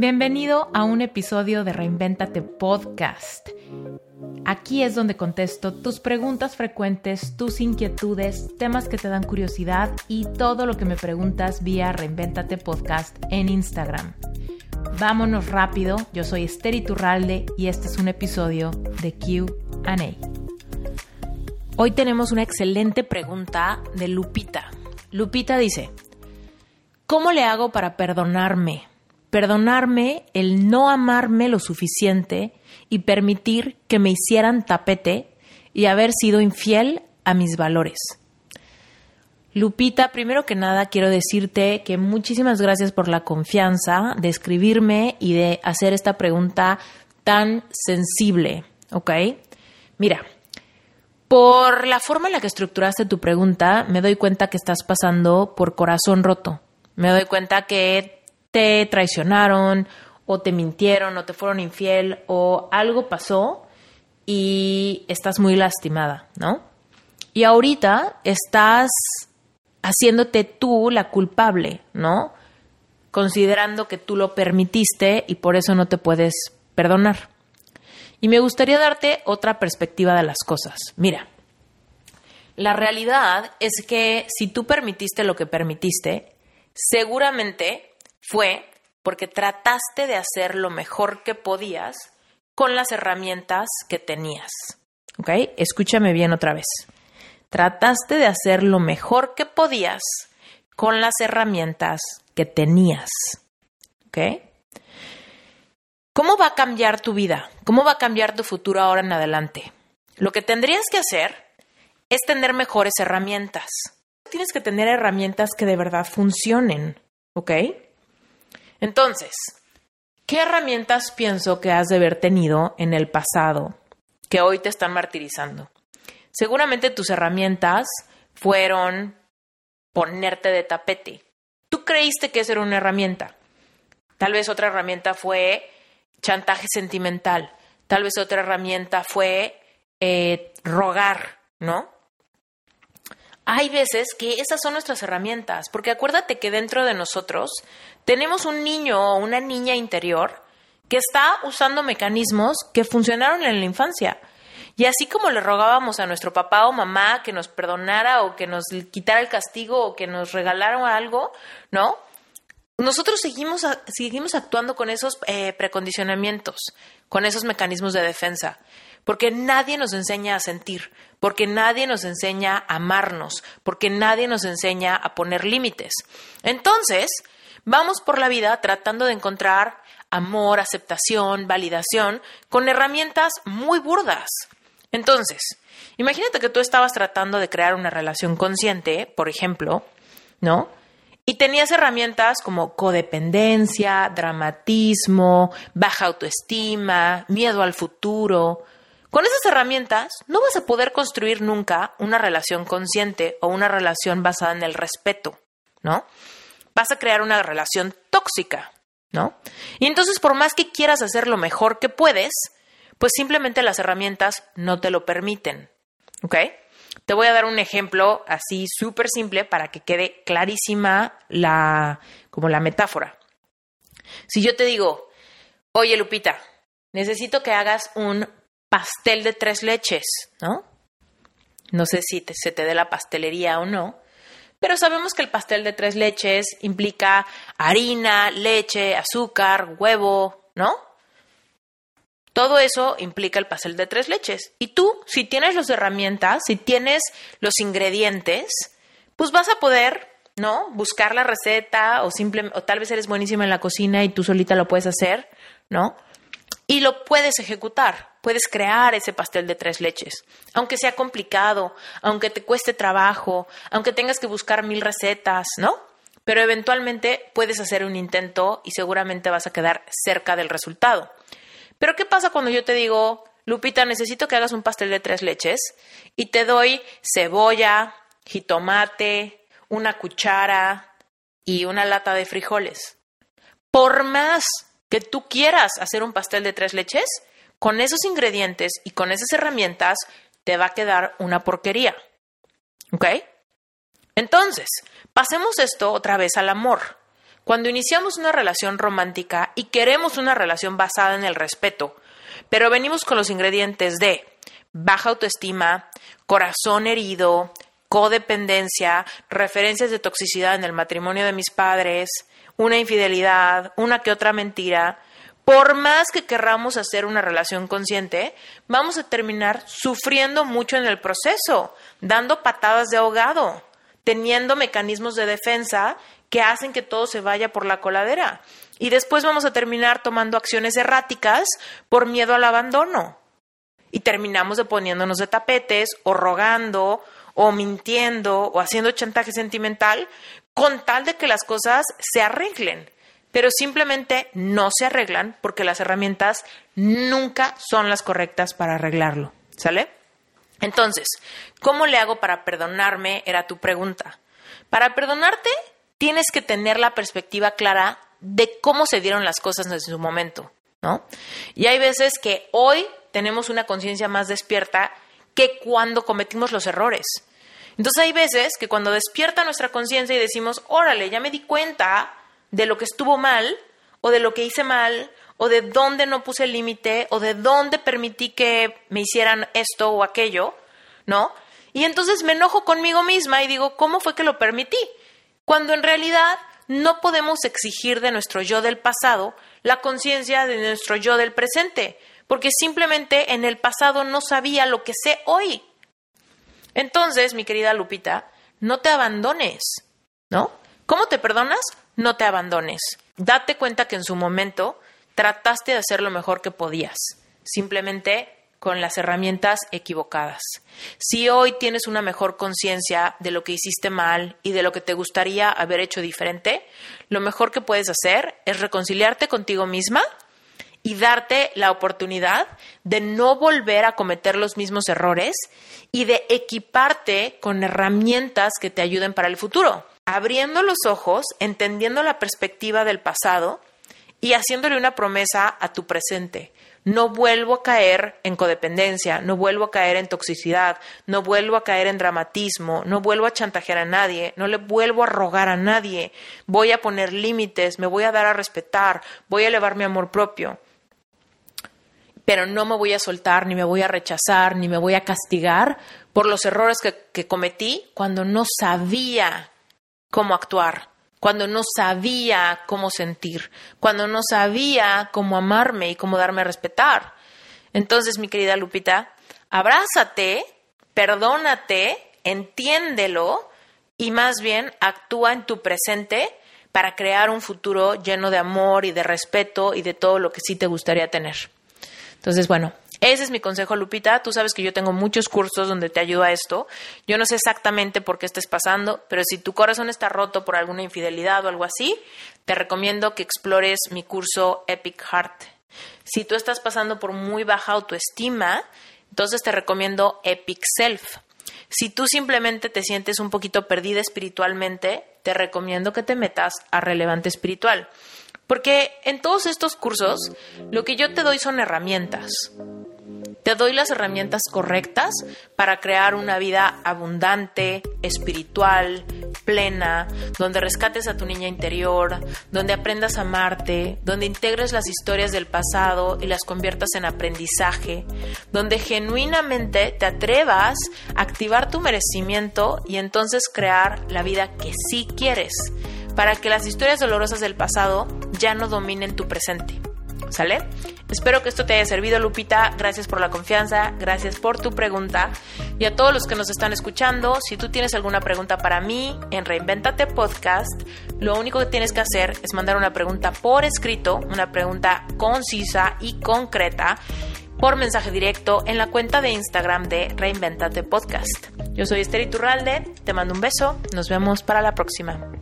Bienvenido a un episodio de Reinventate Podcast. Aquí es donde contesto tus preguntas frecuentes, tus inquietudes, temas que te dan curiosidad y todo lo que me preguntas vía Reinventate Podcast en Instagram. Vámonos rápido, yo soy Esther Iturralde y este es un episodio de QA. Hoy tenemos una excelente pregunta de Lupita. Lupita dice, ¿cómo le hago para perdonarme? Perdonarme el no amarme lo suficiente y permitir que me hicieran tapete y haber sido infiel a mis valores. Lupita, primero que nada quiero decirte que muchísimas gracias por la confianza de escribirme y de hacer esta pregunta tan sensible, ¿ok? Mira, por la forma en la que estructuraste tu pregunta, me doy cuenta que estás pasando por corazón roto. Me doy cuenta que te traicionaron o te mintieron o te fueron infiel o algo pasó y estás muy lastimada, ¿no? Y ahorita estás haciéndote tú la culpable, ¿no? Considerando que tú lo permitiste y por eso no te puedes perdonar. Y me gustaría darte otra perspectiva de las cosas. Mira, la realidad es que si tú permitiste lo que permitiste, seguramente fue porque trataste de hacer lo mejor que podías con las herramientas que tenías. ¿Ok? Escúchame bien otra vez. Trataste de hacer lo mejor que podías con las herramientas que tenías. ¿Ok? ¿Cómo va a cambiar tu vida? ¿Cómo va a cambiar tu futuro ahora en adelante? Lo que tendrías que hacer es tener mejores herramientas. Tienes que tener herramientas que de verdad funcionen. ¿Ok? Entonces, ¿qué herramientas pienso que has de haber tenido en el pasado que hoy te están martirizando? Seguramente tus herramientas fueron ponerte de tapete. Tú creíste que esa era una herramienta. Tal vez otra herramienta fue chantaje sentimental. Tal vez otra herramienta fue eh, rogar, ¿no? Hay veces que esas son nuestras herramientas, porque acuérdate que dentro de nosotros tenemos un niño o una niña interior que está usando mecanismos que funcionaron en la infancia. Y así como le rogábamos a nuestro papá o mamá que nos perdonara o que nos quitara el castigo o que nos regalara algo, ¿no? Nosotros seguimos, seguimos actuando con esos eh, precondicionamientos, con esos mecanismos de defensa porque nadie nos enseña a sentir, porque nadie nos enseña a amarnos, porque nadie nos enseña a poner límites. Entonces, vamos por la vida tratando de encontrar amor, aceptación, validación, con herramientas muy burdas. Entonces, imagínate que tú estabas tratando de crear una relación consciente, por ejemplo, ¿no? Y tenías herramientas como codependencia, dramatismo, baja autoestima, miedo al futuro, con esas herramientas no vas a poder construir nunca una relación consciente o una relación basada en el respeto, ¿no? Vas a crear una relación tóxica, ¿no? Y entonces por más que quieras hacer lo mejor que puedes, pues simplemente las herramientas no te lo permiten, ¿ok? Te voy a dar un ejemplo así súper simple para que quede clarísima la, como la metáfora. Si yo te digo, oye Lupita, necesito que hagas un pastel de tres leches, ¿no? No sé si se te dé la pastelería o no, pero sabemos que el pastel de tres leches implica harina, leche, azúcar, huevo, ¿no? Todo eso implica el pastel de tres leches. Y tú, si tienes las herramientas, si tienes los ingredientes, pues vas a poder, ¿no? Buscar la receta o simplemente, o tal vez eres buenísima en la cocina y tú solita lo puedes hacer, ¿no? Y lo puedes ejecutar puedes crear ese pastel de tres leches. Aunque sea complicado, aunque te cueste trabajo, aunque tengas que buscar mil recetas, ¿no? Pero eventualmente puedes hacer un intento y seguramente vas a quedar cerca del resultado. Pero ¿qué pasa cuando yo te digo, Lupita, necesito que hagas un pastel de tres leches y te doy cebolla, jitomate, una cuchara y una lata de frijoles? Por más que tú quieras hacer un pastel de tres leches, con esos ingredientes y con esas herramientas te va a quedar una porquería. ¿Ok? Entonces, pasemos esto otra vez al amor. Cuando iniciamos una relación romántica y queremos una relación basada en el respeto, pero venimos con los ingredientes de baja autoestima, corazón herido, codependencia, referencias de toxicidad en el matrimonio de mis padres, una infidelidad, una que otra mentira, por más que querramos hacer una relación consciente, vamos a terminar sufriendo mucho en el proceso, dando patadas de ahogado, teniendo mecanismos de defensa que hacen que todo se vaya por la coladera. Y después vamos a terminar tomando acciones erráticas por miedo al abandono. Y terminamos de poniéndonos de tapetes o rogando o mintiendo o haciendo chantaje sentimental con tal de que las cosas se arreglen pero simplemente no se arreglan porque las herramientas nunca son las correctas para arreglarlo. ¿Sale? Entonces, ¿cómo le hago para perdonarme? Era tu pregunta. Para perdonarte, tienes que tener la perspectiva clara de cómo se dieron las cosas en su momento, ¿no? Y hay veces que hoy tenemos una conciencia más despierta que cuando cometimos los errores. Entonces hay veces que cuando despierta nuestra conciencia y decimos, órale, ya me di cuenta de lo que estuvo mal o de lo que hice mal o de dónde no puse el límite o de dónde permití que me hicieran esto o aquello, ¿no? Y entonces me enojo conmigo misma y digo, ¿cómo fue que lo permití? Cuando en realidad no podemos exigir de nuestro yo del pasado la conciencia de nuestro yo del presente, porque simplemente en el pasado no sabía lo que sé hoy. Entonces, mi querida Lupita, no te abandones, ¿no? ¿Cómo te perdonas? No te abandones. Date cuenta que en su momento trataste de hacer lo mejor que podías, simplemente con las herramientas equivocadas. Si hoy tienes una mejor conciencia de lo que hiciste mal y de lo que te gustaría haber hecho diferente, lo mejor que puedes hacer es reconciliarte contigo misma y darte la oportunidad de no volver a cometer los mismos errores y de equiparte con herramientas que te ayuden para el futuro abriendo los ojos, entendiendo la perspectiva del pasado y haciéndole una promesa a tu presente. No vuelvo a caer en codependencia, no vuelvo a caer en toxicidad, no vuelvo a caer en dramatismo, no vuelvo a chantajear a nadie, no le vuelvo a rogar a nadie, voy a poner límites, me voy a dar a respetar, voy a elevar mi amor propio. Pero no me voy a soltar, ni me voy a rechazar, ni me voy a castigar por los errores que, cometí cuando no sabía cómo actuar, cuando no sabía cómo sentir, cuando no sabía cómo amarme y cómo darme a respetar. Entonces, mi querida Lupita, abrázate, perdónate, entiéndelo y más bien actúa en tu presente para crear un futuro lleno de amor y de respeto y de todo lo que sí te gustaría tener. Entonces, bueno, ese es mi consejo, Lupita. Tú sabes que yo tengo muchos cursos donde te ayudo a esto. Yo no sé exactamente por qué estés pasando, pero si tu corazón está roto por alguna infidelidad o algo así, te recomiendo que explores mi curso Epic Heart. Si tú estás pasando por muy baja autoestima, entonces te recomiendo Epic Self. Si tú simplemente te sientes un poquito perdida espiritualmente, te recomiendo que te metas a Relevante Espiritual. Porque en todos estos cursos lo que yo te doy son herramientas. Te doy las herramientas correctas para crear una vida abundante, espiritual, plena, donde rescates a tu niña interior, donde aprendas a amarte, donde integres las historias del pasado y las conviertas en aprendizaje, donde genuinamente te atrevas a activar tu merecimiento y entonces crear la vida que sí quieres, para que las historias dolorosas del pasado ya no dominen tu presente. ¿Sale? Espero que esto te haya servido, Lupita. Gracias por la confianza, gracias por tu pregunta. Y a todos los que nos están escuchando, si tú tienes alguna pregunta para mí en Reinventate Podcast, lo único que tienes que hacer es mandar una pregunta por escrito, una pregunta concisa y concreta por mensaje directo en la cuenta de Instagram de Reinventate Podcast. Yo soy Esther Iturralde, te mando un beso, nos vemos para la próxima.